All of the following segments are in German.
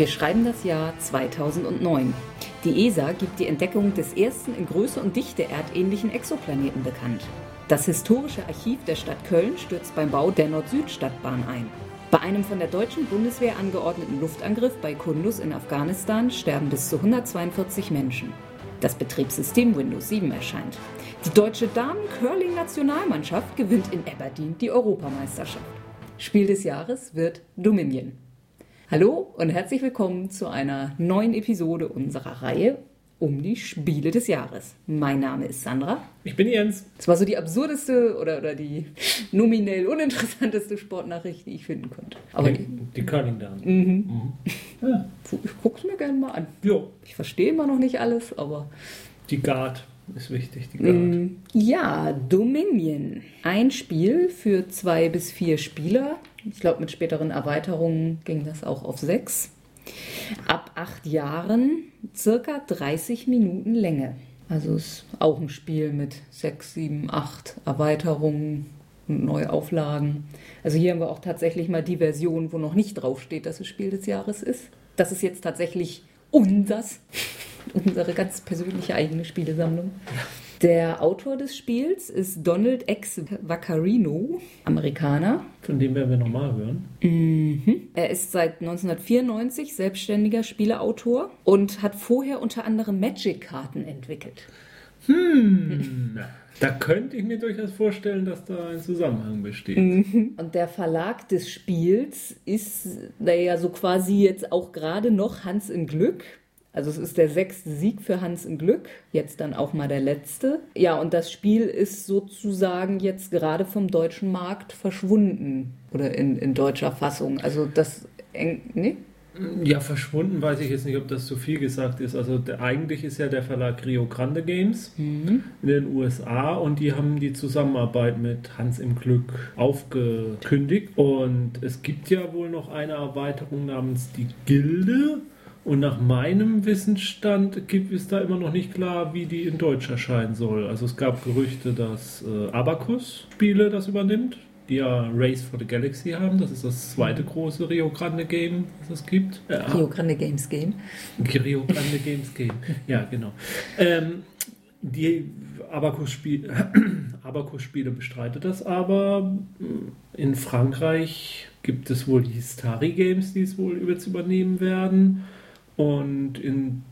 Wir schreiben das Jahr 2009. Die ESA gibt die Entdeckung des ersten in Größe und Dichte erdähnlichen Exoplaneten bekannt. Das historische Archiv der Stadt Köln stürzt beim Bau der Nord-Süd-Stadtbahn ein. Bei einem von der deutschen Bundeswehr angeordneten Luftangriff bei Kunduz in Afghanistan sterben bis zu 142 Menschen. Das Betriebssystem Windows 7 erscheint. Die deutsche Damen-Curling-Nationalmannschaft gewinnt in Aberdeen die Europameisterschaft. Spiel des Jahres wird Dominion. Hallo und herzlich willkommen zu einer neuen Episode unserer Reihe um die Spiele des Jahres. Mein Name ist Sandra. Ich bin Jens. Das war so die absurdeste oder, oder die nominell uninteressanteste Sportnachricht, die ich finden konnte. Aber die, die Curling Damen. Mhm. Mhm. Ja. Ich guck's mir gerne mal an. Jo. Ich verstehe immer noch nicht alles, aber. Die Guard ist wichtig, die Guard. Mm, ja, Dominion. Ein Spiel für zwei bis vier Spieler. Ich glaube, mit späteren Erweiterungen ging das auch auf sechs. Ab acht Jahren circa 30 Minuten Länge. Also ist auch ein Spiel mit sechs, sieben, acht Erweiterungen und Neuauflagen. Also hier haben wir auch tatsächlich mal die Version, wo noch nicht draufsteht, dass es Spiel des Jahres ist. Das ist jetzt tatsächlich unseres, unsere ganz persönliche eigene Spielesammlung. Der Autor des Spiels ist Donald X. Vaccarino, Amerikaner. Von dem werden wir nochmal hören. Mhm. Er ist seit 1994 selbstständiger Spieleautor und hat vorher unter anderem Magic-Karten entwickelt. Hm. Da könnte ich mir durchaus vorstellen, dass da ein Zusammenhang besteht. Mhm. Und der Verlag des Spiels ist, naja, so quasi jetzt auch gerade noch Hans im Glück. Also es ist der sechste Sieg für Hans im Glück, jetzt dann auch mal der letzte. Ja, und das Spiel ist sozusagen jetzt gerade vom deutschen Markt verschwunden oder in, in deutscher Fassung. Also das, ne? Ja, verschwunden weiß ich jetzt nicht, ob das zu viel gesagt ist. Also der, eigentlich ist ja der Verlag Rio Grande Games mhm. in den USA und die haben die Zusammenarbeit mit Hans im Glück aufgekündigt. Und es gibt ja wohl noch eine Erweiterung namens die Gilde. Und nach meinem Wissensstand gibt es da immer noch nicht klar, wie die in Deutsch erscheinen soll. Also es gab Gerüchte, dass äh, Abacus Spiele das übernimmt, die ja Race for the Galaxy haben. Das ist das zweite große Rio Grande Game, das es gibt. Äh, Rio Grande Games Game. Rio Grande Games Game, ja genau. Ähm, die Abacus-Spiele Abacus bestreitet das aber. In Frankreich gibt es wohl die Histari Games, die es wohl übernehmen werden. Und in,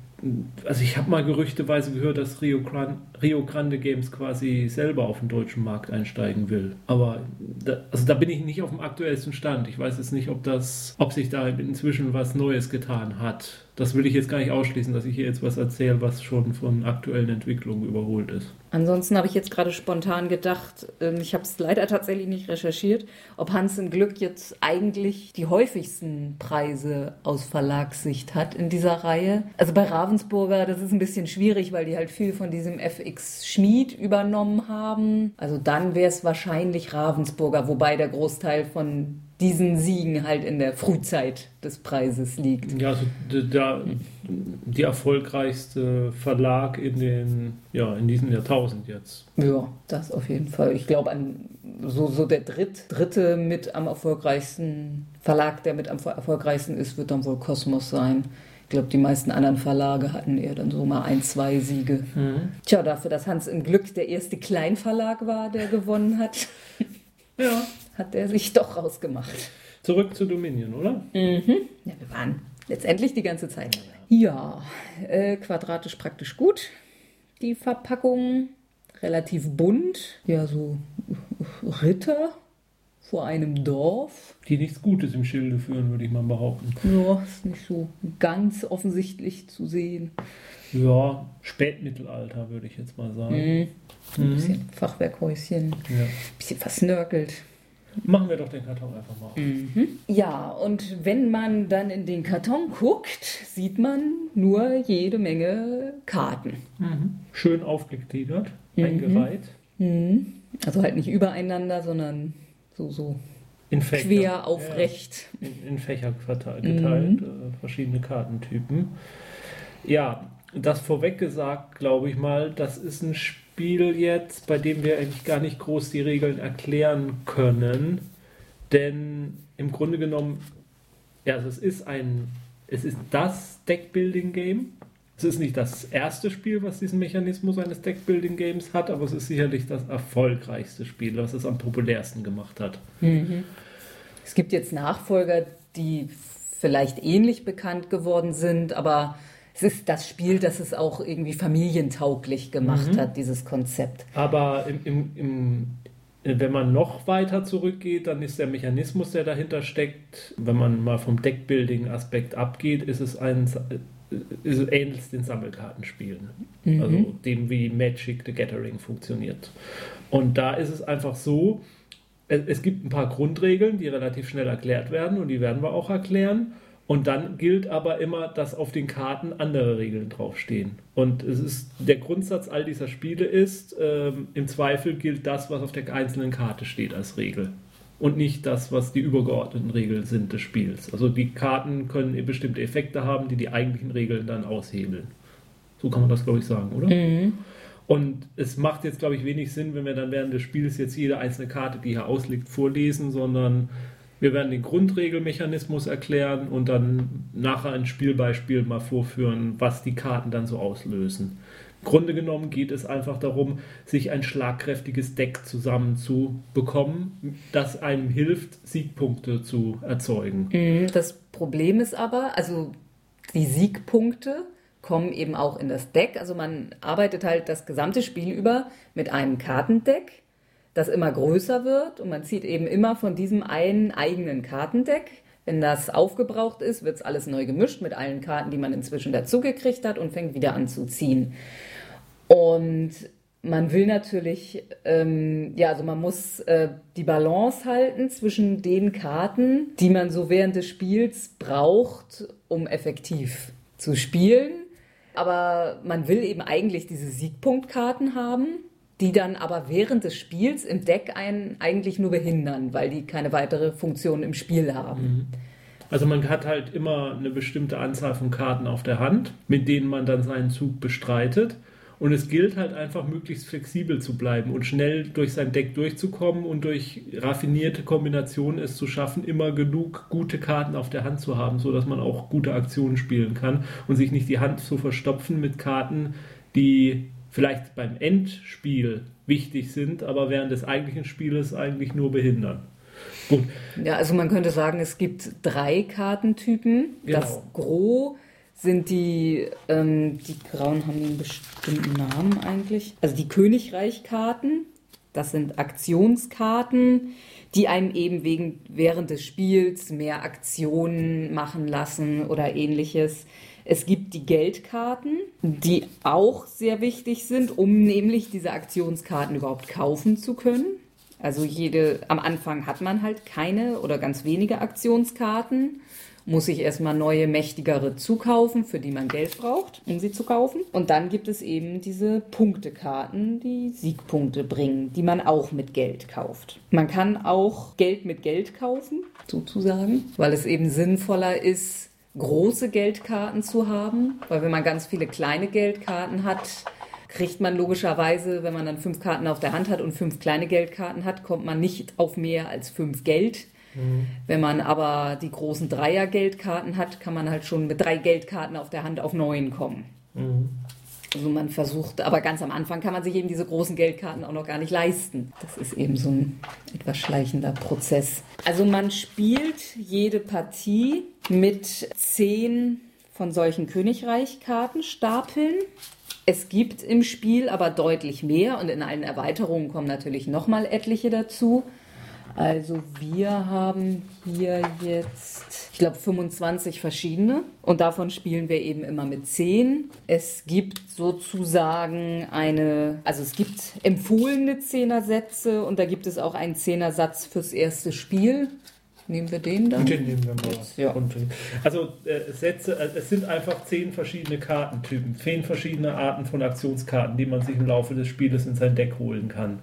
also ich habe mal gerüchteweise gehört, dass Rio, Grande, Rio Grande Games quasi selber auf den deutschen Markt einsteigen will. Aber da, also da bin ich nicht auf dem aktuellsten Stand. Ich weiß jetzt nicht, ob das, ob sich da inzwischen was Neues getan hat das will ich jetzt gar nicht ausschließen, dass ich hier jetzt was erzähle, was schon von aktuellen Entwicklungen überholt ist. Ansonsten habe ich jetzt gerade spontan gedacht, ähm, ich habe es leider tatsächlich nicht recherchiert, ob Hans im Glück jetzt eigentlich die häufigsten Preise aus Verlagssicht hat in dieser Reihe. Also bei Ravensburger, das ist ein bisschen schwierig, weil die halt viel von diesem FX Schmied übernommen haben. Also dann wäre es wahrscheinlich Ravensburger, wobei der Großteil von diesen Siegen halt in der Frühzeit des Preises liegt. Ja, also der, die erfolgreichste Verlag in den ja in diesem Jahrtausend jetzt. Ja, das auf jeden Fall. Ich glaube an so, so der dritt, dritte mit am erfolgreichsten Verlag, der mit am erfolgreichsten ist, wird dann wohl Kosmos sein. Ich glaube, die meisten anderen Verlage hatten eher dann so mal ein, zwei Siege. Mhm. Tja, dafür, dass Hans im Glück der erste Kleinverlag war, der gewonnen hat. ja hat er sich doch rausgemacht. Zurück zu Dominion, oder? Mhm. Ja, wir waren letztendlich die ganze Zeit. Ja, äh, quadratisch praktisch gut. Die Verpackung relativ bunt. Ja, so Ritter vor einem Dorf. Die nichts Gutes im Schilde führen, würde ich mal behaupten. Ja, ist nicht so ganz offensichtlich zu sehen. Ja, Spätmittelalter, würde ich jetzt mal sagen. Mhm. Ein bisschen Fachwerkhäuschen, ja. bisschen versnörkelt. Machen wir doch den Karton einfach mal auf. Mhm. Ja, und wenn man dann in den Karton guckt, sieht man nur jede Menge Karten. Mhm. Schön aufgegliedert, mhm. eingereiht. Mhm. Also halt nicht übereinander, sondern so, so in quer aufrecht. Ja, in, in, Fächer geteilt, mhm. äh, verschiedene Kartentypen. Ja, das vorweg gesagt, glaube ich mal, das ist ein Spiel Spiel jetzt, bei dem wir eigentlich gar nicht groß die Regeln erklären können. Denn im Grunde genommen, ja, also es ist ein es ist das Deckbuilding-Game. Es ist nicht das erste Spiel, was diesen Mechanismus eines Deckbuilding-Games hat, aber es ist sicherlich das erfolgreichste Spiel, was es am populärsten gemacht hat. Mhm. Es gibt jetzt Nachfolger, die vielleicht ähnlich bekannt geworden sind, aber es ist das Spiel, das es auch irgendwie familientauglich gemacht mhm. hat, dieses Konzept. Aber im, im, im, wenn man noch weiter zurückgeht, dann ist der Mechanismus, der dahinter steckt, wenn man mal vom Deckbuilding-Aspekt abgeht, ist es ein ähnlich den Sammelkartenspielen. Mhm. Also dem, wie Magic the Gathering funktioniert. Und da ist es einfach so, es gibt ein paar Grundregeln, die relativ schnell erklärt werden und die werden wir auch erklären. Und dann gilt aber immer, dass auf den Karten andere Regeln draufstehen. Und es ist der Grundsatz all dieser Spiele ist, ähm, im Zweifel gilt das, was auf der einzelnen Karte steht als Regel. Und nicht das, was die übergeordneten Regeln sind des Spiels. Also die Karten können bestimmte Effekte haben, die die eigentlichen Regeln dann aushebeln. So kann man das, glaube ich, sagen, oder? Mhm. Und es macht jetzt, glaube ich, wenig Sinn, wenn wir dann während des Spiels jetzt jede einzelne Karte, die hier ausliegt, vorlesen, sondern wir werden den Grundregelmechanismus erklären und dann nachher ein Spielbeispiel mal vorführen, was die Karten dann so auslösen. Grunde genommen geht es einfach darum, sich ein schlagkräftiges Deck zusammenzubekommen, das einem hilft, Siegpunkte zu erzeugen. Mhm, das Problem ist aber, also die Siegpunkte kommen eben auch in das Deck. Also man arbeitet halt das gesamte Spiel über mit einem Kartendeck das immer größer wird und man zieht eben immer von diesem einen eigenen Kartendeck. Wenn das aufgebraucht ist, wird es alles neu gemischt mit allen Karten, die man inzwischen dazugekriegt hat und fängt wieder an zu ziehen. Und man will natürlich, ähm, ja, also man muss äh, die Balance halten zwischen den Karten, die man so während des Spiels braucht, um effektiv zu spielen. Aber man will eben eigentlich diese Siegpunktkarten haben die dann aber während des Spiels im Deck einen eigentlich nur behindern, weil die keine weitere Funktion im Spiel haben. Mhm. Also man hat halt immer eine bestimmte Anzahl von Karten auf der Hand, mit denen man dann seinen Zug bestreitet. Und es gilt halt einfach, möglichst flexibel zu bleiben und schnell durch sein Deck durchzukommen und durch raffinierte Kombinationen es zu schaffen, immer genug gute Karten auf der Hand zu haben, sodass man auch gute Aktionen spielen kann und sich nicht die Hand zu verstopfen mit Karten, die vielleicht beim Endspiel wichtig sind, aber während des eigentlichen Spieles eigentlich nur behindern. Gut. Ja, also man könnte sagen, es gibt drei Kartentypen. Genau. Das Gros sind die, ähm, die Grauen haben einen bestimmten Namen eigentlich. Also die Königreichkarten, das sind Aktionskarten, die einem eben wegen, während des Spiels mehr Aktionen machen lassen oder ähnliches. Es gibt die Geldkarten, die auch sehr wichtig sind, um nämlich diese Aktionskarten überhaupt kaufen zu können. Also jede, am Anfang hat man halt keine oder ganz wenige Aktionskarten, muss sich erstmal neue, mächtigere zukaufen, für die man Geld braucht, um sie zu kaufen. Und dann gibt es eben diese Punktekarten, die Siegpunkte bringen, die man auch mit Geld kauft. Man kann auch Geld mit Geld kaufen, sozusagen, weil es eben sinnvoller ist, große Geldkarten zu haben, weil wenn man ganz viele kleine Geldkarten hat, kriegt man logischerweise, wenn man dann fünf Karten auf der Hand hat und fünf kleine Geldkarten hat, kommt man nicht auf mehr als fünf Geld. Mhm. Wenn man aber die großen Dreier-Geldkarten hat, kann man halt schon mit drei Geldkarten auf der Hand auf neun kommen. Mhm. Also man versucht, aber ganz am Anfang kann man sich eben diese großen Geldkarten auch noch gar nicht leisten. Das ist eben so ein etwas schleichender Prozess. Also man spielt jede Partie mit zehn von solchen Königreich-Kartenstapeln. Es gibt im Spiel aber deutlich mehr und in allen Erweiterungen kommen natürlich nochmal etliche dazu. Also wir haben hier jetzt, ich glaube, 25 verschiedene und davon spielen wir eben immer mit 10. Es gibt sozusagen eine, also es gibt empfohlene Zehnersätze und da gibt es auch einen Zehnersatz fürs erste Spiel. Nehmen wir den dann? Den nehmen wir mal. Ja. Also äh, Sätze, äh, es sind einfach zehn verschiedene Kartentypen, zehn verschiedene Arten von Aktionskarten, die man sich im Laufe des Spieles in sein Deck holen kann.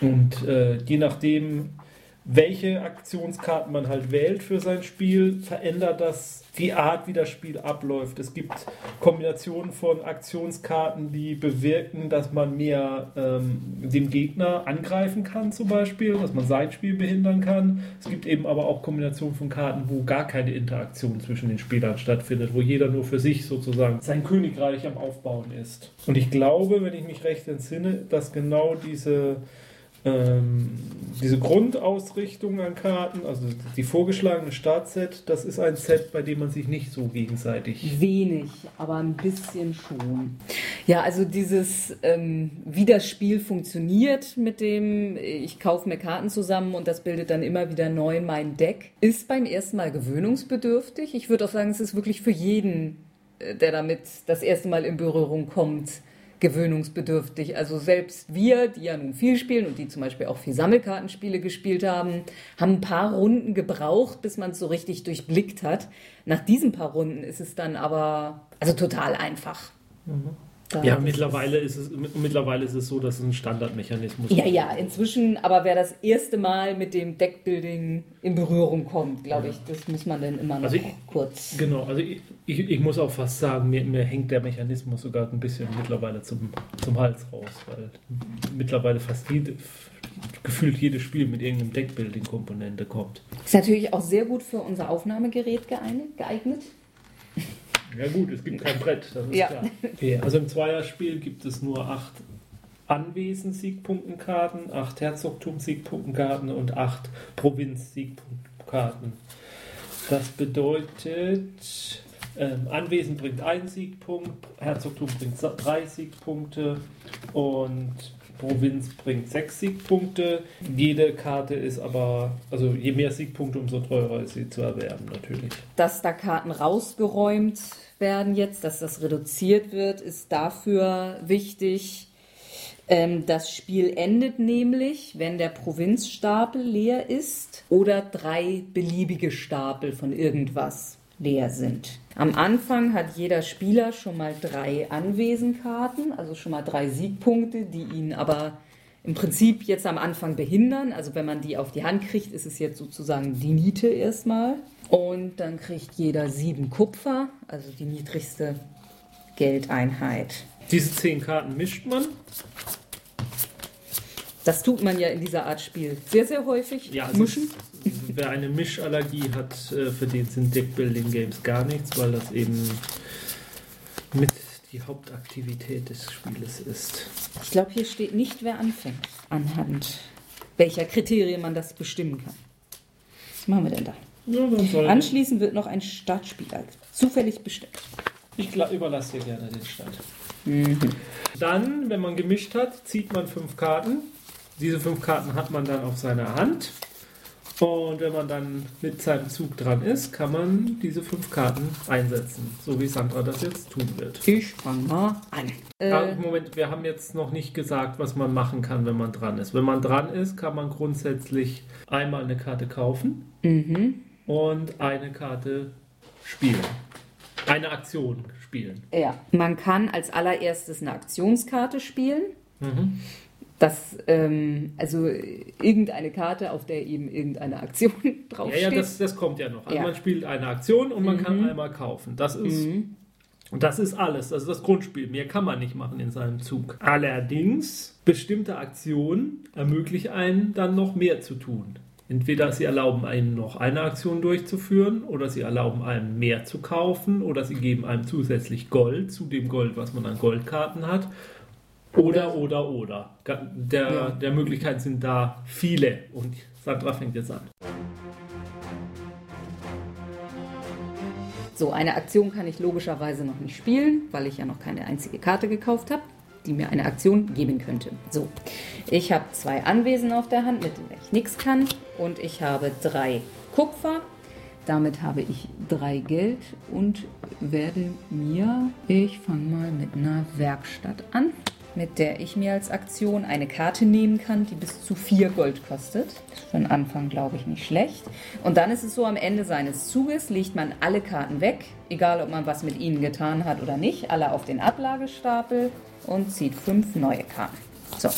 Und äh, je nachdem, welche Aktionskarten man halt wählt für sein Spiel, verändert das die Art, wie das Spiel abläuft. Es gibt Kombinationen von Aktionskarten, die bewirken, dass man mehr ähm, den Gegner angreifen kann, zum Beispiel, dass man sein Spiel behindern kann. Es gibt eben aber auch Kombinationen von Karten, wo gar keine Interaktion zwischen den Spielern stattfindet, wo jeder nur für sich sozusagen sein Königreich am Aufbauen ist. Und ich glaube, wenn ich mich recht entsinne, dass genau diese ähm, diese Grundausrichtung an Karten, also die vorgeschlagene Startset, das ist ein Set, bei dem man sich nicht so gegenseitig. Wenig, aber ein bisschen schon. Ja, also dieses, ähm, wie das Spiel funktioniert mit dem, ich kaufe mir Karten zusammen und das bildet dann immer wieder neu mein Deck, ist beim ersten Mal gewöhnungsbedürftig. Ich würde auch sagen, es ist wirklich für jeden, äh, der damit das erste Mal in Berührung kommt, gewöhnungsbedürftig. Also selbst wir, die ja nun viel spielen und die zum Beispiel auch viel Sammelkartenspiele gespielt haben, haben ein paar Runden gebraucht, bis man es so richtig durchblickt hat. Nach diesen paar Runden ist es dann aber also total einfach. Mhm. Da ja, mittlerweile ist, es, mittlerweile ist es so, dass es ein Standardmechanismus ist. Ja, ja, inzwischen, aber wer das erste Mal mit dem Deckbuilding in Berührung kommt, glaube ich, das muss man dann immer noch also ich, kurz. Genau, also ich, ich, ich, muss auch fast sagen, mir, mir hängt der Mechanismus sogar ein bisschen mittlerweile zum, zum Hals raus, weil mittlerweile fast jede, gefühlt jedes Spiel mit irgendeinem Deckbuilding-Komponente kommt. Ist natürlich auch sehr gut für unser Aufnahmegerät geeignet. Ja gut, es gibt kein Brett, das ist ja. klar. Okay, also im Zweierspiel gibt es nur acht Anwesen-Siegpunktenkarten, acht Herzogtum-Siegpunktenkarten und acht Provinz-Siegpunktenkarten. Das bedeutet, ähm, Anwesen bringt einen Siegpunkt, Herzogtum bringt drei Siegpunkte und Provinz bringt sechs Siegpunkte. Jede Karte ist aber, also je mehr Siegpunkte, umso teurer ist sie zu erwerben natürlich. Dass da Karten rausgeräumt werden jetzt, dass das reduziert wird, ist dafür wichtig. Ähm, das Spiel endet nämlich, wenn der Provinzstapel leer ist oder drei beliebige Stapel von irgendwas leer sind. Am Anfang hat jeder Spieler schon mal drei Anwesenkarten, also schon mal drei Siegpunkte, die ihn aber im Prinzip jetzt am Anfang behindern. Also wenn man die auf die Hand kriegt, ist es jetzt sozusagen die Niete erstmal. Und dann kriegt jeder sieben Kupfer, also die niedrigste Geldeinheit. Diese zehn Karten mischt man. Das tut man ja in dieser Art Spiel sehr, sehr häufig. Ja, also mischen. Wer eine Mischallergie hat, äh, für den sind Deckbuilding Games gar nichts, weil das eben mit die Hauptaktivität des Spieles ist. Ich glaube, hier steht nicht, wer anfängt, anhand welcher Kriterien man das bestimmen kann. Was machen wir denn da? Ja, Anschließend wird noch ein Startspieler zufällig bestimmt. Ich überlasse dir gerne den Start. Mhm. Dann, wenn man gemischt hat, zieht man fünf Karten. Diese fünf Karten hat man dann auf seiner Hand. Und wenn man dann mit seinem Zug dran ist, kann man diese fünf Karten einsetzen, so wie Sandra das jetzt tun wird. Ich fange mal an. Äh, ah, Moment, wir haben jetzt noch nicht gesagt, was man machen kann, wenn man dran ist. Wenn man dran ist, kann man grundsätzlich einmal eine Karte kaufen mhm. und eine Karte spielen. Eine Aktion spielen. Ja, man kann als allererstes eine Aktionskarte spielen. Mhm dass ähm, also irgendeine Karte, auf der eben irgendeine Aktion draufsteht. Ja, ja, das, das kommt ja noch. Also ja. man spielt eine Aktion und man mhm. kann einmal kaufen. Das ist mhm. und das ist alles. Das ist das Grundspiel. Mehr kann man nicht machen in seinem Zug. Allerdings bestimmte Aktionen ermöglichen einen dann noch mehr zu tun. Entweder sie erlauben einem noch eine Aktion durchzuführen oder sie erlauben einem mehr zu kaufen oder sie geben einem zusätzlich Gold zu dem Gold, was man an Goldkarten hat oder, oder, oder. Der, ja. der Möglichkeiten sind da viele. Und Sandra fängt jetzt an. So, eine Aktion kann ich logischerweise noch nicht spielen, weil ich ja noch keine einzige Karte gekauft habe, die mir eine Aktion geben könnte. So, ich habe zwei Anwesen auf der Hand, mit denen ich nichts kann. Und ich habe drei Kupfer. Damit habe ich drei Geld und werde mir, ich fange mal mit einer Werkstatt an mit der ich mir als Aktion eine Karte nehmen kann, die bis zu vier Gold kostet. Für den Anfang, glaube ich, nicht schlecht. Und dann ist es so, am Ende seines Zuges legt man alle Karten weg, egal ob man was mit ihnen getan hat oder nicht, alle auf den Ablagestapel und zieht fünf neue Karten. So,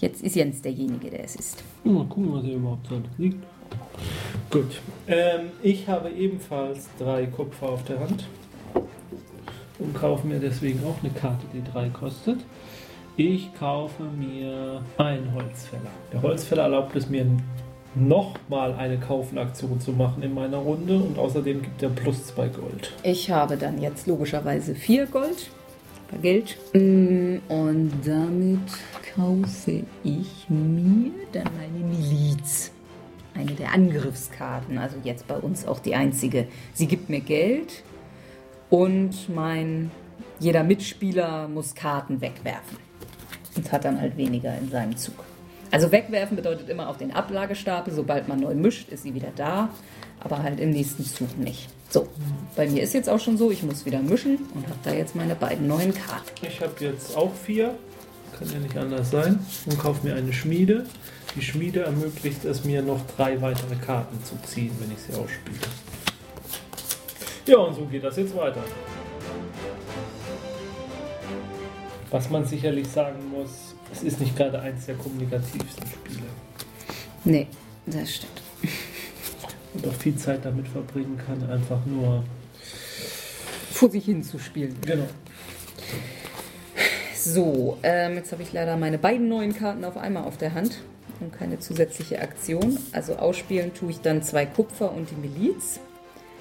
jetzt ist Jens derjenige, der es ist. Mal gucken, was er überhaupt hat. Liegt. Gut. Ähm, ich habe ebenfalls drei Kupfer auf der Hand und kaufe mir deswegen auch eine Karte, die drei kostet. Ich kaufe mir einen Holzfäller. Der Holzfäller erlaubt es mir nochmal eine Kaufenaktion zu machen in meiner Runde und außerdem gibt er plus zwei Gold. Ich habe dann jetzt logischerweise vier Gold. Geld. Mm, und damit kaufe ich mir dann meine Miliz. Eine der Angriffskarten, also jetzt bei uns auch die einzige. Sie gibt mir Geld und mein jeder Mitspieler muss Karten wegwerfen und hat dann halt weniger in seinem Zug. Also wegwerfen bedeutet immer auf den Ablagestapel. Sobald man neu mischt, ist sie wieder da, aber halt im nächsten Zug nicht. So, bei mir ist jetzt auch schon so, ich muss wieder mischen und habe da jetzt meine beiden neuen Karten. Ich habe jetzt auch vier, kann ja nicht anders sein, und kaufe mir eine Schmiede. Die Schmiede ermöglicht es mir noch drei weitere Karten zu ziehen, wenn ich sie ausspiele. Ja, und so geht das jetzt weiter. Was man sicherlich sagen muss, es ist nicht gerade eins der kommunikativsten Spiele. Nee, das stimmt. Und auch viel Zeit damit verbringen kann, einfach nur vor sich hin zu spielen. Genau. So, ähm, jetzt habe ich leider meine beiden neuen Karten auf einmal auf der Hand und keine zusätzliche Aktion. Also ausspielen tue ich dann zwei Kupfer und die Miliz.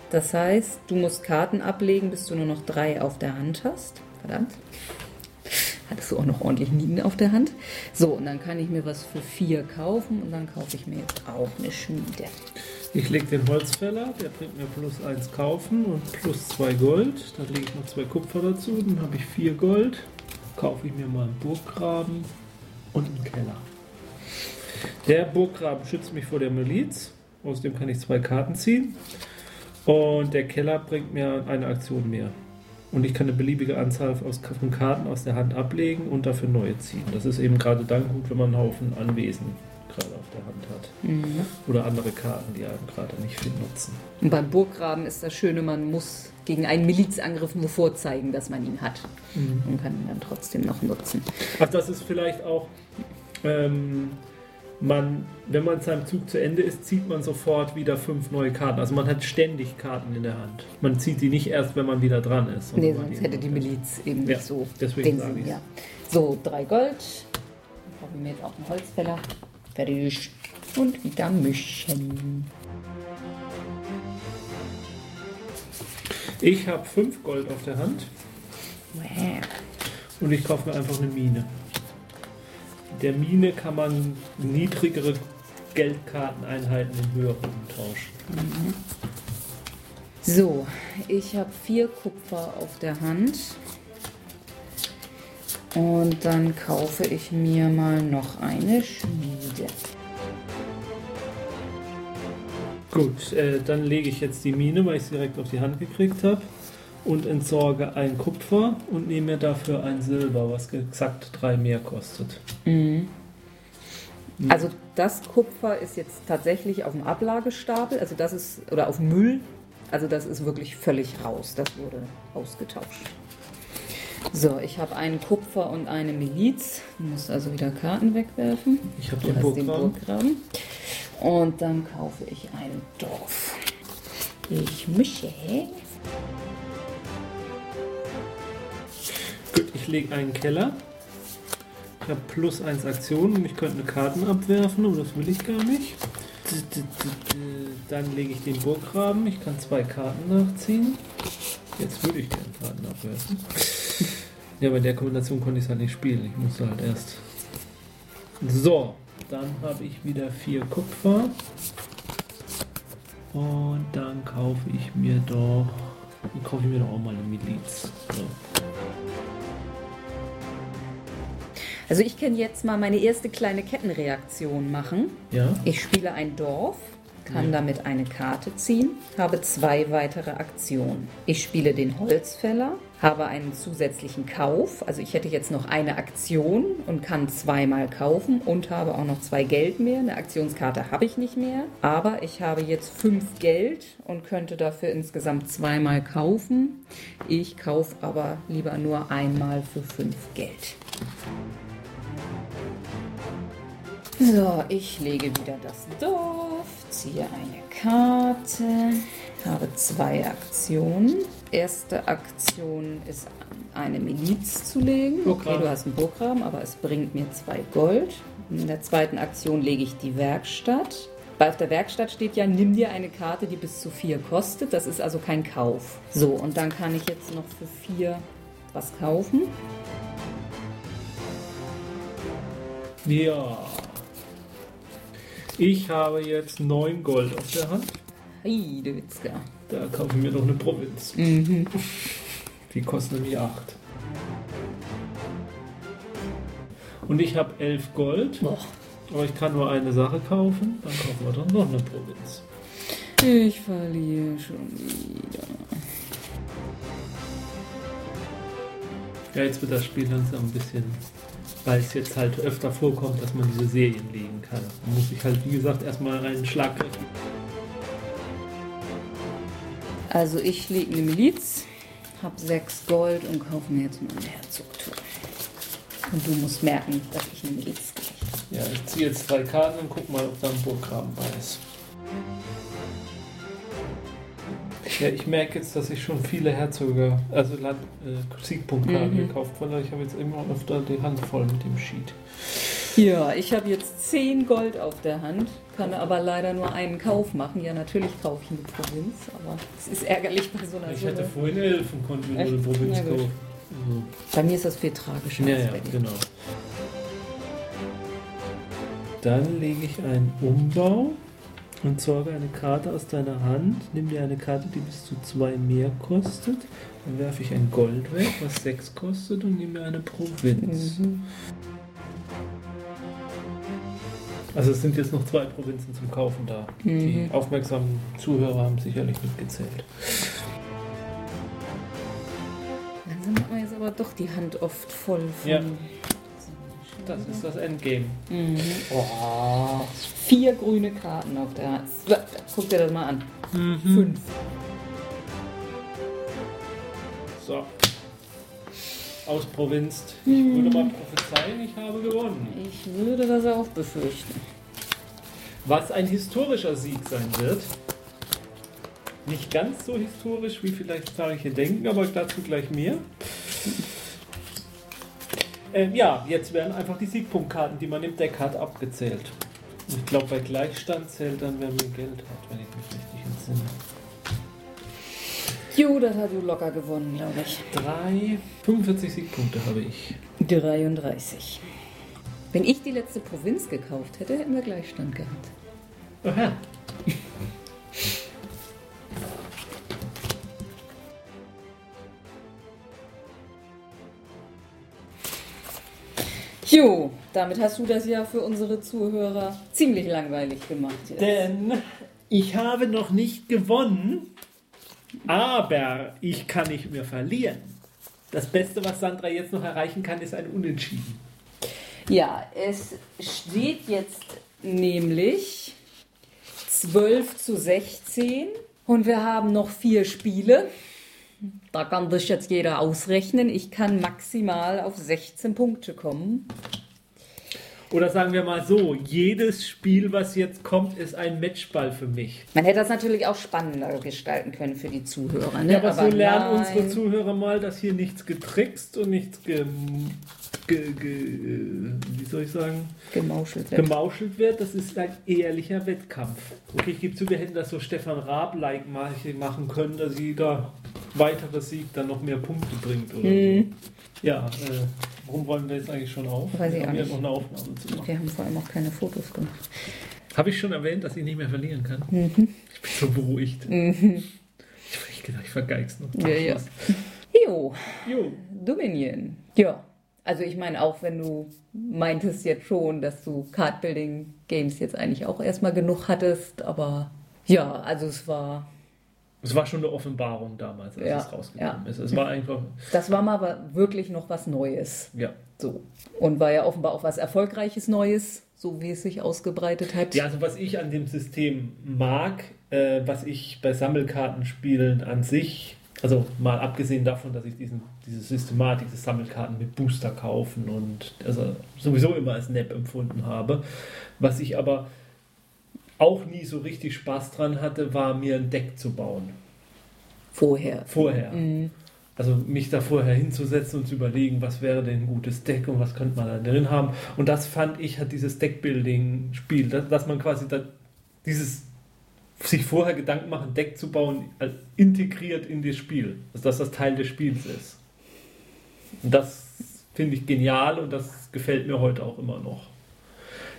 Das heißt, du musst Karten ablegen, bis du nur noch drei auf der Hand hast. Verdammt. Hattest du auch noch ordentlich Minen auf der Hand. So, und dann kann ich mir was für vier kaufen und dann kaufe ich mir jetzt auch eine Schmiede. Ich lege den Holzfäller, der bringt mir plus eins kaufen und plus zwei Gold. Dann lege ich noch zwei Kupfer dazu, dann habe ich vier Gold. Kaufe ich mir mal einen Burggraben und einen Keller. Der Burggraben schützt mich vor der Miliz. Aus dem kann ich zwei Karten ziehen. Und der Keller bringt mir eine Aktion mehr. Und ich kann eine beliebige Anzahl von Karten aus der Hand ablegen und dafür neue ziehen. Das ist eben gerade dann gut, wenn man einen Haufen Anwesen gerade auf der Hand hat. Mhm. Oder andere Karten, die einem gerade nicht viel nutzen. Und beim Burggraben ist das Schöne, man muss gegen einen Milizangriff nur vorzeigen, dass man ihn hat. Mhm. Und kann ihn dann trotzdem noch nutzen. Ach, das ist vielleicht auch. Ähm, man, wenn man seinem Zug zu Ende ist, zieht man sofort wieder fünf neue Karten. Also man hat ständig Karten in der Hand. Man zieht sie nicht erst, wenn man wieder dran ist. Nee, sonst hätte die Miliz eben ja, nicht so deswegen den Sinn. Ja. So, drei Gold. Dann brauchen wir jetzt auch einen Holzfäller. Fertig. Und wieder mischen. Ich habe fünf Gold auf der Hand. Wow. Und ich kaufe mir einfach eine Mine der Mine kann man niedrigere Geldkarteneinheiten in höhere umtauschen. Mhm. So, ich habe vier Kupfer auf der Hand. Und dann kaufe ich mir mal noch eine Schmiede. Gut, äh, dann lege ich jetzt die Mine, weil ich sie direkt auf die Hand gekriegt habe und entsorge ein Kupfer und nehme mir dafür ein Silber, was exakt drei mehr kostet. Mhm. Also das Kupfer ist jetzt tatsächlich auf dem Ablagestapel, also das ist, oder auf Müll, also das ist wirklich völlig raus, das wurde ausgetauscht. So, ich habe einen Kupfer und eine Miliz. Du musst also wieder Karten wegwerfen. Ich habe den, den Burggraben. Und dann kaufe ich ein Dorf. Ich mische. Gut, ich lege einen Keller. Ich habe plus 1 Aktionen ich könnte eine Karten abwerfen, aber das will ich gar nicht. Dann lege ich den Burggraben. Ich kann zwei Karten nachziehen. Jetzt würde ich gerne Karten abwerfen. Ja, bei der Kombination konnte ich es halt nicht spielen. Ich musste halt erst. So, dann habe ich wieder vier Kupfer. Und dann kaufe ich mir doch. Dann kaufe ich mir doch auch mal eine Miliz. So. Also ich kann jetzt mal meine erste kleine Kettenreaktion machen. Ja. Ich spiele ein Dorf, kann ja. damit eine Karte ziehen, habe zwei weitere Aktionen. Ich spiele den Holzfäller, habe einen zusätzlichen Kauf, also ich hätte jetzt noch eine Aktion und kann zweimal kaufen und habe auch noch zwei Geld mehr. Eine Aktionskarte habe ich nicht mehr, aber ich habe jetzt fünf Geld und könnte dafür insgesamt zweimal kaufen. Ich kaufe aber lieber nur einmal für fünf Geld. So, ich lege wieder das Dorf, ziehe eine Karte, habe zwei Aktionen. Erste Aktion ist eine Miliz zu legen. Okay, du hast einen Burggraben, aber es bringt mir zwei Gold. In der zweiten Aktion lege ich die Werkstatt. Weil auf der Werkstatt steht ja, nimm dir eine Karte, die bis zu vier kostet. Das ist also kein Kauf. So, und dann kann ich jetzt noch für vier was kaufen. Ja. Ich habe jetzt 9 Gold auf der Hand. Hey, du Witzka. Da kaufe ich mir noch eine Provinz. Mhm. Die kostet nämlich 8. Und ich habe 11 Gold. Boah. Aber ich kann nur eine Sache kaufen. Dann kaufen wir dann noch eine Provinz. Ich verliere schon wieder. Ja, jetzt wird das Spiel langsam ein bisschen, weil es jetzt halt öfter vorkommt, dass man diese Serien legen kann. Man muss sich halt, wie gesagt, erstmal einen Schlag treffen. Also ich lege eine Miliz, habe sechs Gold und kaufe mir jetzt mal eine Herzogtour. Und du musst merken, dass ich eine Miliz kriege. Ja, ich ziehe jetzt drei Karten und guck mal, ob da ein Burggraben bei ist. Ja, ich merke jetzt, dass ich schon viele Herzöge, also Land, äh, Siegpunktkarten Mhm. gekauft habe, ich habe jetzt immer öfter die Hand voll mit dem Sheet. Ja, ich habe jetzt zehn Gold auf der Hand, kann aber leider nur einen Kauf machen. Ja, natürlich kaufe ich eine Provinz, aber es ist ärgerlich bei so einer Ich hätte Summe. vorhin mir Echt? nur eine Provinz kaufen. Also, Bei mir ist das viel tragischer Ja, ja, genau. Dann lege ich einen Umbau und sorge eine Karte aus deiner Hand. Nimm dir eine Karte, die bis zu zwei mehr kostet. Dann werfe ich ein Gold weg, was sechs kostet, und nehme mir eine Provinz. Mhm. Also es sind jetzt noch zwei Provinzen zum Kaufen da. Die Mhm. aufmerksamen Zuhörer haben sicherlich mitgezählt. Langsam hat man jetzt aber doch die Hand oft voll von. Ja. Das ist das Endgame. Mhm. Oh, vier grüne Karten auf der Hand. Guck dir das mal an. Fünf. So. Ausprovinzt. Ich würde mal prophezeien, ich habe gewonnen. Ich würde das auch befürchten. Was ein historischer Sieg sein wird. Nicht ganz so historisch, wie vielleicht zahlreiche denken, aber dazu gleich mehr. Ähm, ja, jetzt werden einfach die Siegpunktkarten, die man im Deck hat, abgezählt. Ich glaube, bei Gleichstand zählt dann, wer mehr Geld hat, wenn ich mich richtig entsinne. Jo, das hat du locker gewonnen, glaube ich. Drei, 45 Siegpunkte habe ich. 33. Wenn ich die letzte Provinz gekauft hätte, hätten wir Gleichstand gehabt. Aha. Jo, damit hast du das ja für unsere Zuhörer ziemlich langweilig gemacht. Jetzt. Denn ich habe noch nicht gewonnen, aber ich kann nicht mehr verlieren. Das Beste, was Sandra jetzt noch erreichen kann, ist ein Unentschieden. Ja, es steht jetzt nämlich 12 zu 16 und wir haben noch vier Spiele. Da kann sich jetzt jeder ausrechnen. Ich kann maximal auf 16 Punkte kommen. Oder sagen wir mal so, jedes Spiel, was jetzt kommt, ist ein Matchball für mich. Man hätte das natürlich auch spannender gestalten können für die Zuhörer. Ne? Ja, aber, so lernen nein. unsere Zuhörer mal, dass hier nichts getrickst und nichts ge, ge, ge, wie soll ich sagen, gemauschelt wird. gemauschelt wird. Das ist ein ehrlicher Wettkampf. Okay, ich gebe zu, wir hätten das so Stefan Raab-like machen können, dass jeder weitere Sieg dann noch mehr Punkte bringt. Oder Hm. so. Ja, äh, warum wollen wir jetzt eigentlich schon auf? Weiß ich wir haben ja noch eine Aufnahme zu machen. Wir haben vor allem auch keine Fotos gemacht. Habe ich schon erwähnt, dass ich nicht mehr verlieren kann? Mhm. Ich bin so beruhigt. Ich habe echt gedacht, ich vergeig's noch. Ja, ja. Jo, Jo. Dominion. Ja. Also ich meine, auch wenn du meintest jetzt schon, dass du Cardbuilding Games jetzt eigentlich auch erstmal genug hattest, aber ja, also es war, Es war schon eine Offenbarung damals, als Ja, es rausgekommen ja. ist. Es war einfach, das war mal wirklich noch was Neues. ja. So. Und war ja offenbar auch was Erfolgreiches Neues, so wie es sich ausgebreitet hat. Ja, also was ich an dem System mag, äh, was ich bei Sammelkartenspielen an sich Also mal abgesehen davon, dass ich diesen, diese Systematik des Sammelkarten mit Booster kaufen und also sowieso immer als nett empfunden habe. Was ich aber auch nie so richtig Spaß dran hatte, war mir ein Deck zu bauen. Vorher. Vorher. Mhm. Also mich da vorher hinzusetzen und zu überlegen, was wäre denn ein gutes Deck und was könnte man da drin haben. Und das fand ich, hat dieses Deckbuilding-Spiel, dass, dass, man quasi da dieses sich vorher Gedanken machen, Deck zu bauen, integriert in das Spiel. Also dass das Teil des Spiels ist. Und das finde ich genial und das gefällt mir heute auch immer noch.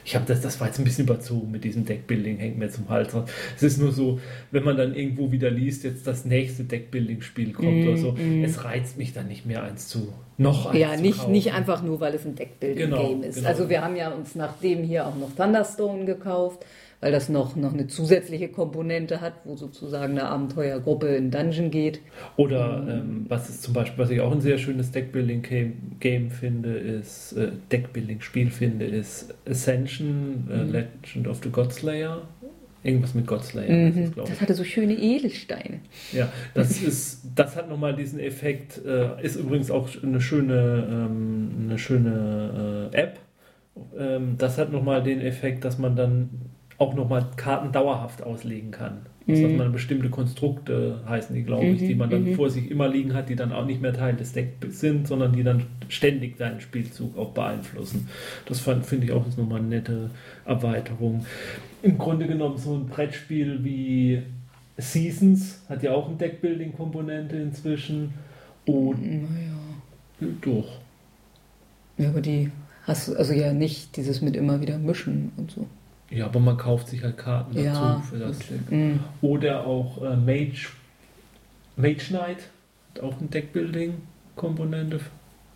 Ich habe das, das war jetzt ein bisschen überzogen mit diesem Deckbuilding, hängt mir zum Hals. Es ist nur so, wenn man dann irgendwo wieder liest, jetzt das nächste Deckbuilding-Spiel kommt mm, oder so, mm. es reizt mich dann nicht mehr eins zu noch eins Ja, nicht, kaufen. nicht einfach nur, weil es ein Deckbuilding-Game genau, ist. Genau. Also wir haben ja uns nach dem hier auch noch Thunderstone gekauft weil das noch, noch eine zusätzliche Komponente hat, wo sozusagen eine Abenteuergruppe in Dungeon geht. Oder ähm, was ist zum Beispiel, was ich auch ein sehr schönes Deckbuilding-Game finde, ist äh, Deckbuilding-Spiel finde, ist Ascension, äh, mhm. Legend of the Godslayer. Irgendwas mit Godslayer. Mhm. Das, das hatte so schöne Edelsteine. Ja, das ist, das hat nochmal diesen Effekt. Äh, ist übrigens auch eine schöne, ähm, eine schöne äh, App. Ähm, das hat nochmal den Effekt, dass man dann auch nochmal Karten dauerhaft auslegen kann. Also, dass man bestimmte Konstrukte heißen die, glaube ich, die man dann mhm. vor sich immer liegen hat, die dann auch nicht mehr Teil des Decks sind, sondern die dann ständig deinen Spielzug auch beeinflussen. Das finde ich auch ist nochmal eine nette Erweiterung. Im Grunde genommen so ein Brettspiel wie Seasons hat ja auch eine Deckbuilding-Komponente inzwischen. Und naja. Doch. Ja, aber die hast du also ja nicht dieses mit immer wieder mischen und so. Ja, aber man kauft sich halt Karten dazu ja, für das Deck. Mhm. Oder auch äh, Mage, Mage Knight hat auch eine Deckbuilding-Komponente.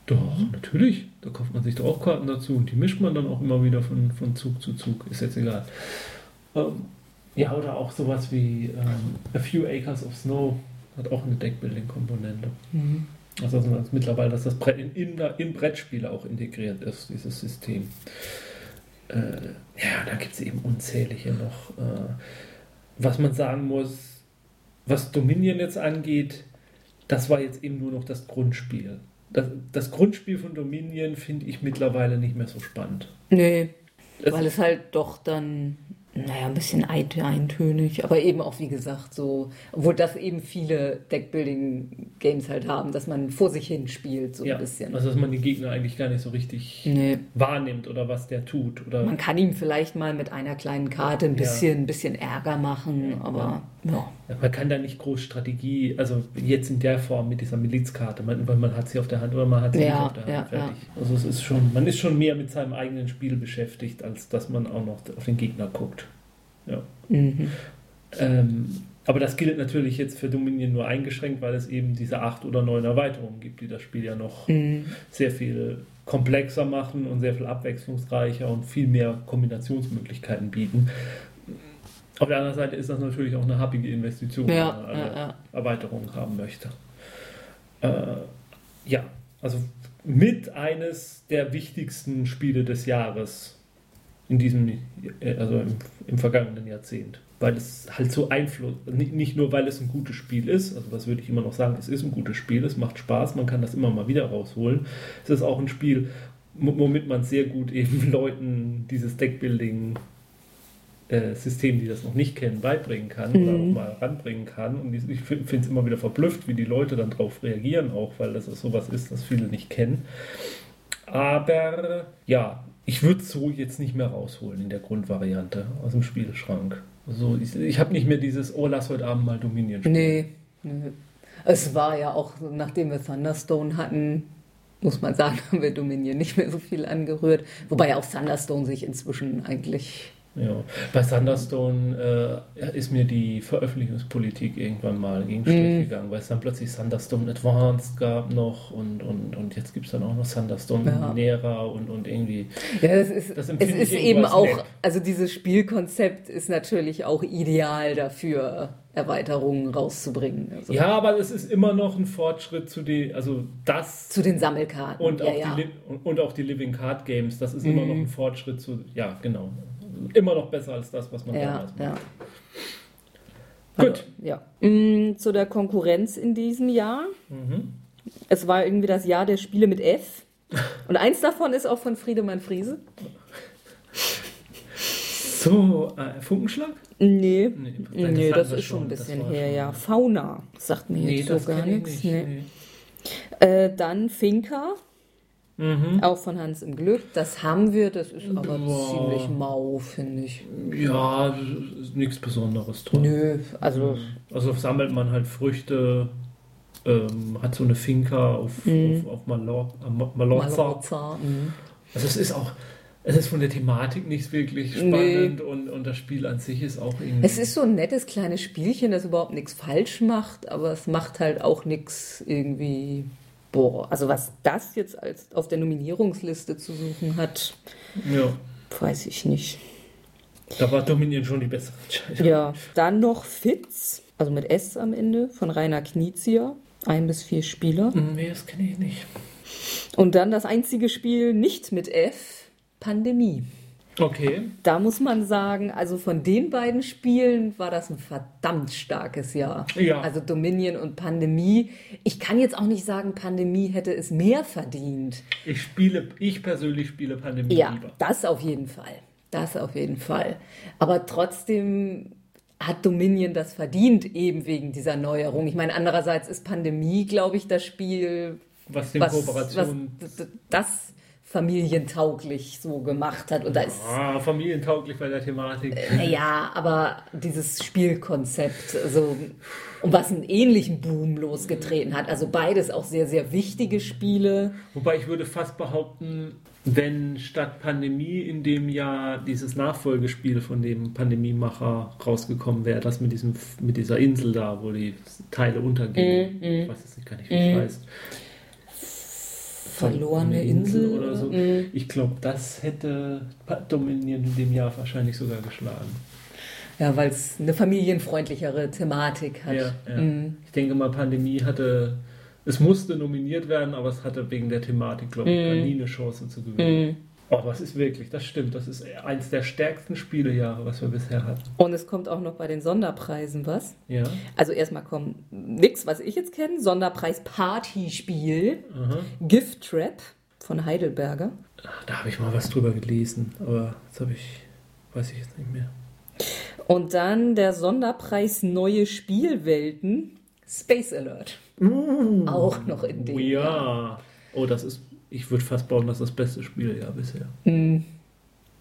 Doch, mhm. natürlich. Da kauft man sich doch auch Karten dazu und die mischt man dann auch immer wieder von, von Zug zu Zug. Ist jetzt egal. Ähm, ja, oder auch sowas wie ähm, A Few Acres of Snow hat auch eine Deckbuilding-Komponente. Mhm. Also, also mittlerweile, dass das Brett in, in, in Brettspiele auch integriert ist, dieses System äh, ja, da gibt es eben unzählige noch. Äh, was man sagen muss, was Dominion jetzt angeht, das war jetzt eben nur noch das Grundspiel. Das, das Grundspiel von Dominion finde ich mittlerweile nicht mehr so spannend. Nee, es weil es halt doch dann naja, ein bisschen eintönig, aber eben auch, wie gesagt, so, obwohl das eben viele Deckbuilding-Games halt haben, dass man vor sich hin spielt, so ja, ein bisschen. Also, dass man die Gegner eigentlich gar nicht so richtig nee. wahrnimmt oder was der tut. Oder man kann ihm vielleicht mal mit einer kleinen Karte ein bisschen, ja. bisschen Ärger machen, aber ja. ja. Man kann da nicht groß Strategie, also jetzt in der Form mit dieser Milizkarte, man, weil man hat sie auf der Hand oder man hat sie nicht auf der Hand fertig. Also, es ist schon, man ist schon mehr mit seinem eigenen Spiel beschäftigt, als dass man auch noch auf den Gegner guckt. Ja. Mhm. Ähm, aber das gilt natürlich jetzt für Dominion nur eingeschränkt, weil es eben diese acht oder neun Erweiterungen gibt, die das Spiel ja noch mhm. sehr viel komplexer machen und sehr viel abwechslungsreicher und viel mehr Kombinationsmöglichkeiten bieten. Auf der anderen Seite ist das natürlich auch eine happige Investition, ja, wenn man eine ja, ja. Erweiterung haben möchte. Äh, ja, also mit eines der wichtigsten Spiele des Jahres in diesem, äh, also im, im vergangenen Jahrzehnt. Weil es halt so Einfluss, nicht nur weil es ein gutes Spiel ist, also was würde ich immer noch sagen, es ist ein gutes Spiel, es macht Spaß, man kann das immer mal wieder rausholen. Es ist auch ein Spiel, womit man sehr gut eben Leuten dieses Deckbuilding äh, System, die das noch nicht kennen, beibringen kann mhm. oder auch mal ranbringen kann. Und ich finde es immer wieder verblüfft, wie die Leute dann darauf reagieren, auch weil das sowas ist, das viele nicht kennen. Aber ja, ich würde es so jetzt nicht mehr rausholen in der Grundvariante aus dem Spielschrank. Also ich, ich habe nicht mehr dieses, oh, lass heute Abend mal Dominion spielen. Nee, nee. Es war ja auch, nachdem wir Thunderstone hatten, muss man sagen, haben wir Dominion nicht mehr so viel angerührt. Wobei auch Thunderstone sich inzwischen eigentlich ja, bei Thunderstone äh, ist mir die Veröffentlichungspolitik irgendwann mal gegen mm. gegangen, weil es dann plötzlich Thunderstone Advanced gab noch und, und, und jetzt gibt es dann auch noch Thunderstone ja. Nera und, und irgendwie. Ja, das ist, das es ist eben auch, nett. also dieses Spielkonzept ist natürlich auch ideal dafür, Erweiterungen rauszubringen. Also ja, aber es ist immer noch ein Fortschritt zu den, also das. Zu den Sammelkarten. Und, ja, auch, ja. Die, und auch die Living Card Games, das ist mm. immer noch ein Fortschritt zu, ja, genau immer noch besser als das, was man ja, damals macht. Gut. Ja. Mm, Zu der Konkurrenz in diesem Jahr. Es war irgendwie das Jahr der Spiele mit F. Und eins davon ist auch von Friedemann Friese. So, äh, Funkenschlag? Nee, Nee, nee, das hatten das ist schon ein bisschen her, ja. Fauna sagt mir jetzt so gar nichts. nicht, Nee. nee. Äh, dann Finca, Mhm. auch von Hans im Glück. Das haben wir, das ist aber Boah. ziemlich mau, finde ich. Ja, nichts Besonderes dran. Nö, also Also sammelt man halt Früchte, ähm, hat so eine Finca auf, Mhm. auf, auf Malor äh, Ma- Malorza. Malorza. mhm. Also es ist auch, es ist von der Thematik nicht wirklich spannend und, und das Spiel an sich ist auch irgendwie. Es ist so ein nettes kleines Spielchen, das überhaupt nichts falsch macht, aber es macht halt auch nichts irgendwie. Boah, also was das jetzt als auf der Nominierungsliste zu suchen hat, ja, weiß ich nicht. da war Dominion schon die bessere Entscheidung. Ja, dann noch Fitz, also mit S am Ende, von Rainer Knizia. Ein bis vier Spieler. Hm, Nee, das kenne ich nicht. Und dann das einzige Spiel nicht mit F, Pandemie. Okay. Da muss man sagen, also von den beiden Spielen war das ein verdammt starkes Jahr. Ja. Also Dominion und Pandemie. Ich kann jetzt auch nicht sagen, Pandemie hätte es mehr verdient. Ich spiele, ich persönlich spiele Pandemie Ja, lieber. das auf jeden Fall. Das auf jeden Fall. Aber trotzdem hat Dominion das verdient, eben wegen dieser Neuerung. Ich meine, andererseits ist Pandemie, glaube ich, das Spiel, Was den was, was Kooperationen. d- das familientauglich so gemacht hat. Und da ist Ah, familientauglich bei der Thematik. Ja, aber dieses Spielkonzept, so, um was einen ähnlichen Boom losgetreten hat. Also beides auch sehr, sehr wichtige Spiele. Wobei ich würde fast behaupten, wenn statt Pandemie in dem Jahr dieses Nachfolgespiel von dem Pandemiemacher rausgekommen wäre, das mit diesem mit dieser Insel da, wo die Teile untergehen. Ich weiß jetzt nicht, gar nicht, wie es heißt. Verlorene Eine Insel oder so. Mhm. Ich glaube, das hätte Dominion in dem Jahr wahrscheinlich sogar geschlagen. Ja, weil es eine familienfreundlichere Thematik hat. Ja, ja. Mhm. Ich denke mal, Pandemie hatte, es musste nominiert werden, aber es hatte wegen der Thematik, glaube ich, Mhm. nie eine Chance zu gewinnen. Oh, was ist wirklich, das stimmt, das ist eins der stärksten Spielejahre, was wir bisher hatten. Und es kommt auch noch bei den Sonderpreisen was. Ja, Also erstmal kommt nix, was ich jetzt kenne. Sonderpreis Partyspiel. aha. Gift Trap von Heidelberger. Ach, Da habe ich mal was drüber gelesen, aber das habe ich, weiß ich jetzt nicht mehr. Und dann der Sonderpreis Neue Spielwelten. Space Alert. Auch noch in dem Oh ja, oh, das ist, ich würde fast bauen, das ist das beste Spieljahr bisher.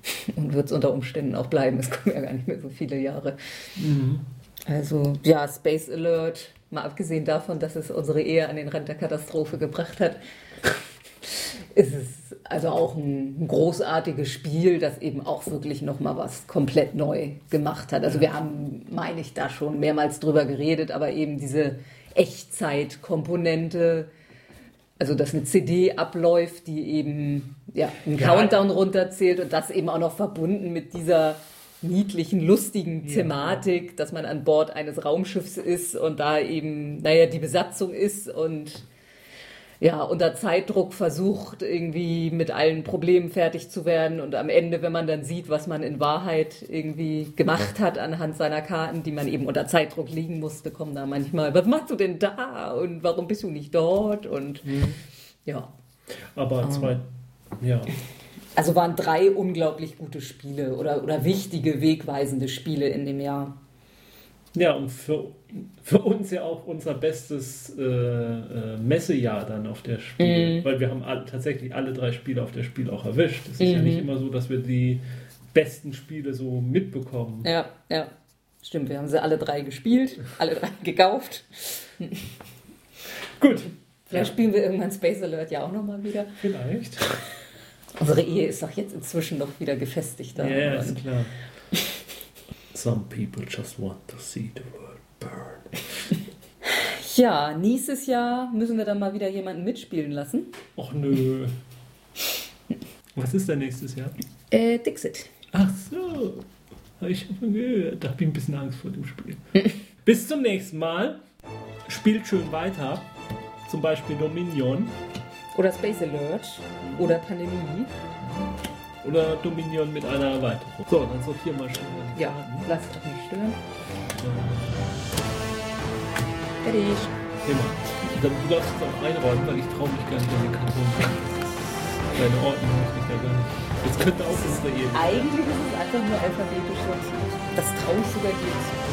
Und wird es unter Umständen auch bleiben. Es kommen ja gar nicht mehr so viele Jahre. Also, ja, Space Alert, mal abgesehen davon, dass es unsere Ehe an den Rand der Katastrophe gebracht hat, ist es also auch ein großartiges Spiel, das eben auch wirklich nochmal was komplett neu gemacht hat. Also, wir haben, meine ich, da schon mehrmals drüber geredet, aber eben diese Echtzeitkomponente. Also, dass eine CD abläuft, die eben ja, einen Ja. Countdown runterzählt und das eben auch noch verbunden mit dieser niedlichen, lustigen Thematik, dass man an Bord eines Raumschiffs ist und da eben, naja, die Besatzung ist und ja, unter Zeitdruck versucht, irgendwie mit allen Problemen fertig zu werden. Und am Ende, wenn man dann sieht, was man in Wahrheit irgendwie gemacht hat anhand seiner Karten, die man eben unter Zeitdruck liegen musste, kommen da manchmal, was machst du denn da? Und warum bist du nicht dort? Und ja. Aber zwei, ja, Also waren drei unglaublich gute Spiele oder, oder wichtige, wegweisende Spiele in dem Jahr. Ja, und für, für uns ja auch unser bestes äh, äh, Messejahr dann auf der Spiel. Weil wir haben alle, tatsächlich alle drei Spiele auf der Spiel auch erwischt. Es ist ja nicht immer so, dass wir die besten Spiele so mitbekommen. Ja, ja. Stimmt, wir haben sie alle drei gespielt, alle drei gekauft. Gut, Vielleicht spielen wir irgendwann Space Alert ja auch nochmal wieder. vielleicht. Unsere Ehe ist doch jetzt inzwischen noch wieder gefestigter. Ja, ist klar. Some people just want to see the world burn. ja, nächstes Jahr müssen wir dann mal wieder jemanden mitspielen lassen. Och nö. Was ist denn nächstes Jahr? Äh, Dixit. Ach so. Habe ich schon gehört. Da habe ich ein bisschen Angst vor dem Spiel. Bis zum nächsten Mal. Spielt schön weiter. Zum Beispiel Dominion. Oder Space Alert. Oder Pandemie. Oder Dominion mit einer Erweiterung. So, dann sortieren wir schnell. Ja, lasst euch nicht stören. Fertig. Immer. Du darfst es auch einräumen, weil ich traue mich gar nicht an den Karton. Deine Ordnung muss ich ja gar nicht. Das könnte auch Ehe. Eigentlich ist es einfach nur alphabetisch sortiert. Das traue ich sogar dir zu.